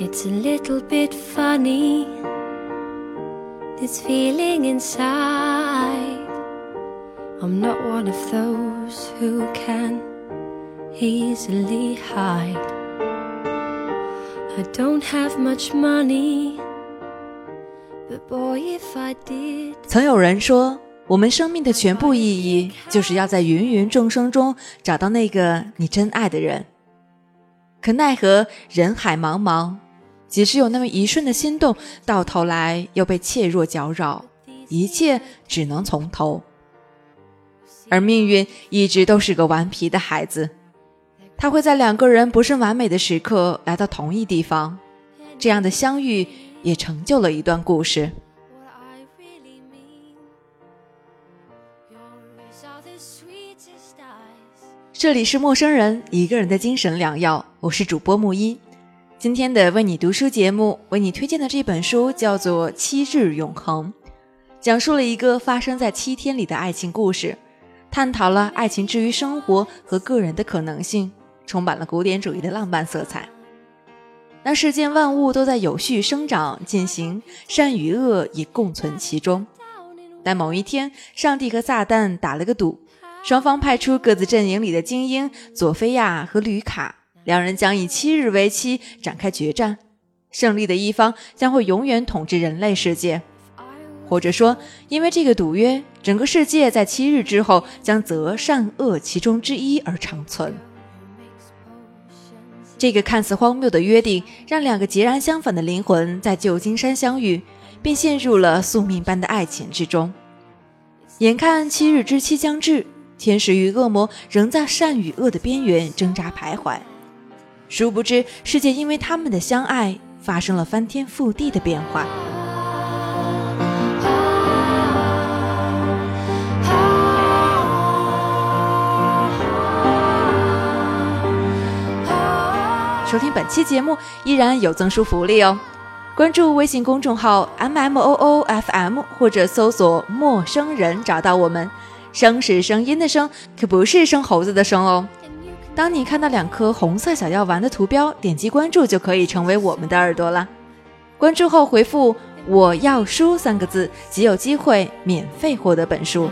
It's a little bit funny, this feeling inside. I'm not one of those who can easily hide. I don't have much money, but boy, if I did. 曾有人说，我们生命的全部意义，就是要在芸芸众生中找到那个你真爱的人。可奈何人海茫茫，即使有那么一瞬的心动，到头来又被怯弱搅扰，一切只能从头。而命运一直都是个顽皮的孩子，他会在两个人不甚完美的时刻来到同一地方，这样的相遇也成就了一段故事。这里是陌生人，一个人的精神良药。我是主播木一。今天的为你读书节目，为你推荐的这本书叫做《七日永恒》，讲述了一个发生在七天里的爱情故事，探讨了爱情之于生活和个人的可能性，充满了古典主义的浪漫色彩。那世间万物都在有序生长进行，善与恶也共存其中。但某一天，上帝和撒旦打了个赌，双方派出各自阵营里的精英佐菲亚和吕卡，两人将以七日为期展开决战。胜利的一方将会永远统治人类世界，或者说，因为这个赌约，整个世界在七日之后将择善恶其中之一而长存。这个看似荒谬的约定，让两个截然相反的灵魂在旧金山相遇，并陷入了宿命般的爱情之中。眼看七日之期将至，天使与恶魔仍在善与恶的边缘挣扎徘徊。殊不知，世界因为他们的相爱发生了翻天覆地的变化。收听本期节目依然有赠书福利哦！关注微信公众号 M M O O F M 或者搜索“陌生人”找到我们。声是声音的声，可不是生猴子的生哦。当你看到两颗红色小药丸的图标，点击关注就可以成为我们的耳朵了。关注后回复“我要书”三个字，即有机会免费获得本书。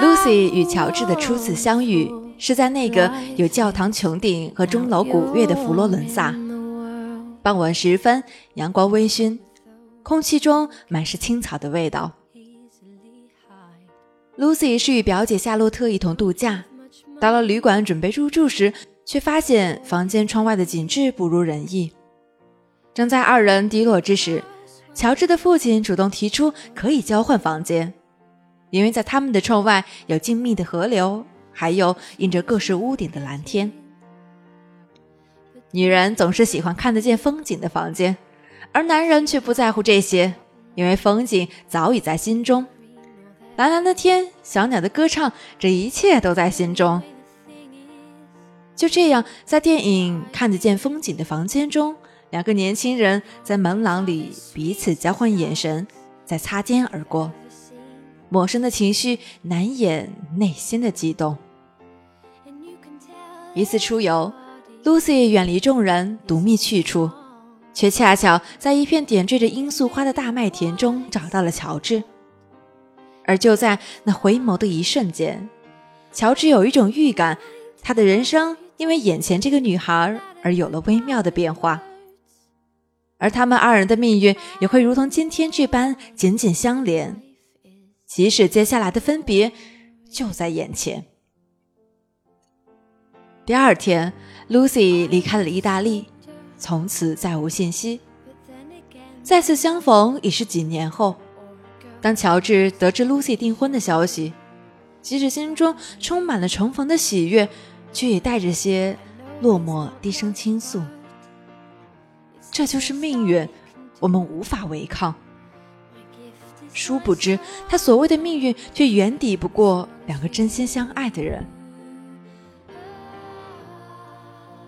Lucy 与乔治的初次相遇。是在那个有教堂穹顶和钟楼古乐的佛罗伦萨。傍晚时分，阳光微醺，空气中满是青草的味道。Lucy 是与表姐夏洛特一同度假，到了旅馆准备入住时，却发现房间窗外的景致不如人意。正在二人低落之时，乔治的父亲主动提出可以交换房间，因为在他们的窗外有静谧的河流，还有映着各式屋顶的蓝天。女人总是喜欢看得见风景的房间，而男人却不在乎这些，因为风景早已在心中。蓝蓝的天，小鸟的歌唱，这一切都在心中。就这样，在电影《看得见风景的房间》中，两个年轻人在门廊里彼此交换眼神，在擦肩而过。陌生的情绪难掩内心的激动。一次出游，Lucy 远离众人，独觅去处，却恰巧在一片点缀着罂粟花的大麦田中找到了乔治。而就在那回眸的一瞬间，乔治有一种预感，他的人生因为眼前这个女孩而有了微妙的变化，而他们二人的命运也会如同今天这般紧紧相连，即使接下来的分别就在眼前。第二天，Lucy 离开了意大利，从此再无信息。再次相逢已是几年后。当乔治得知 Lucy 订婚的消息，即使心中充满了重逢的喜悦，却也带着些落寞，低声倾诉：“这就是命运，我们无法违抗。”殊不知，他所谓的命运，却远抵不过两个真心相爱的人。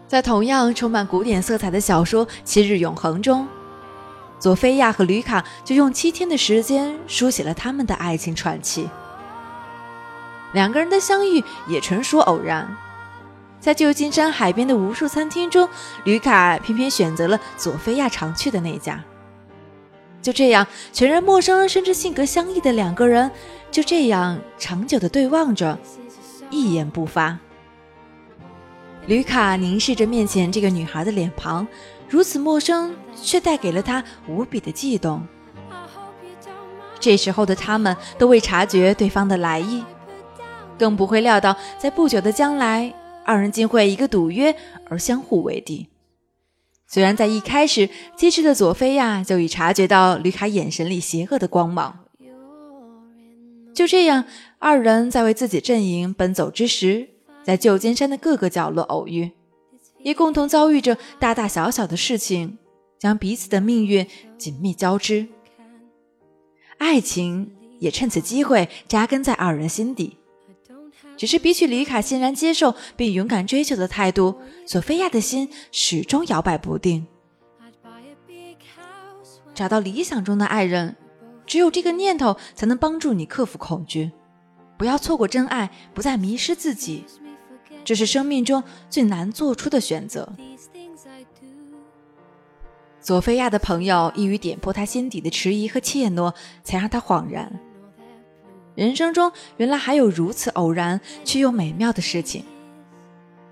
在同样充满古典色彩的小说《七日永恒》中佐菲亚和吕卡就用七天的时间书写了他们的爱情传奇。两个人的相遇也纯属偶然，在旧金山海边的无数餐厅中，吕卡偏偏选择了佐菲亚常去的那家。就这样，全然陌生甚至性格相异的两个人，就这样长久的对望着，一言不发。吕卡凝视着面前这个女孩的脸庞，如此陌生，却带给了他无比的悸动。这时候的他们都未察觉对方的来意。更不会料到，在不久的将来，二人竟会一个赌约而相互为敌。虽然在一开始，机智的佐菲亚就已察觉到吕卡眼神里邪恶的光芒。就这样，二人在为自己阵营奔走之时，在旧金山的各个角落偶遇，也共同遭遇着大大小小的事情，将彼此的命运紧密交织。爱情也趁此机会扎根在二人心底。只是比起李卡欣然接受并勇敢追求的态度，索菲亚的心始终摇摆不定。找到理想中的爱人，只有这个念头才能帮助你克服恐惧，不要错过真爱，不再迷失自己。这是生命中最难做出的选择。索菲亚的朋友一语点破他心底的迟疑和怯懦，才让他恍然。人生中原来还有如此偶然却又美妙的事情。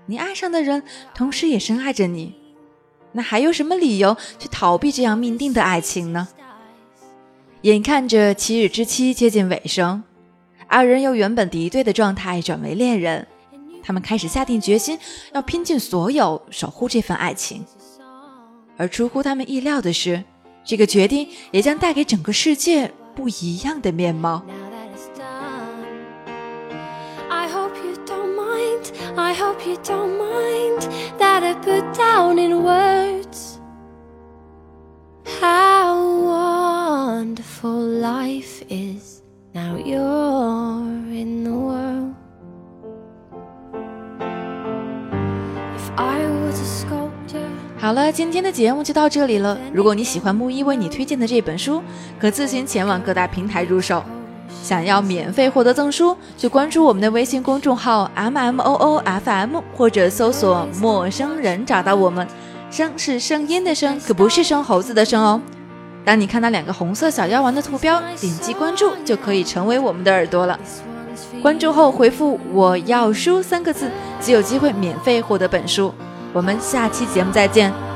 你爱上的人，同时也深爱着你，那还有什么理由去逃避这样命定的爱情呢？眼看着七日之期接近尾声，二人由原本敌对的状态转为恋人，他们开始下定决心要拼尽所有守护这份爱情。而出乎他们意料的是，这个决定也将带给整个世界不一样的面貌。I hope you don't mind that I put down in words 好了，今天的节目就到这里了。如果你喜欢木一为你推荐的这本书，可自行前往各大平台入手。想要免费获得赠书，就关注我们的微信公众号 M M O O F M，或者搜索“陌生人”找到我们。声是声音的声，可不是生猴子的生哦。当你看到两个红色小药丸的图标，点击关注就可以成为我们的耳朵了。关注后回复“我要书”三个字，即有机会免费获得本书。我们下期节目再见。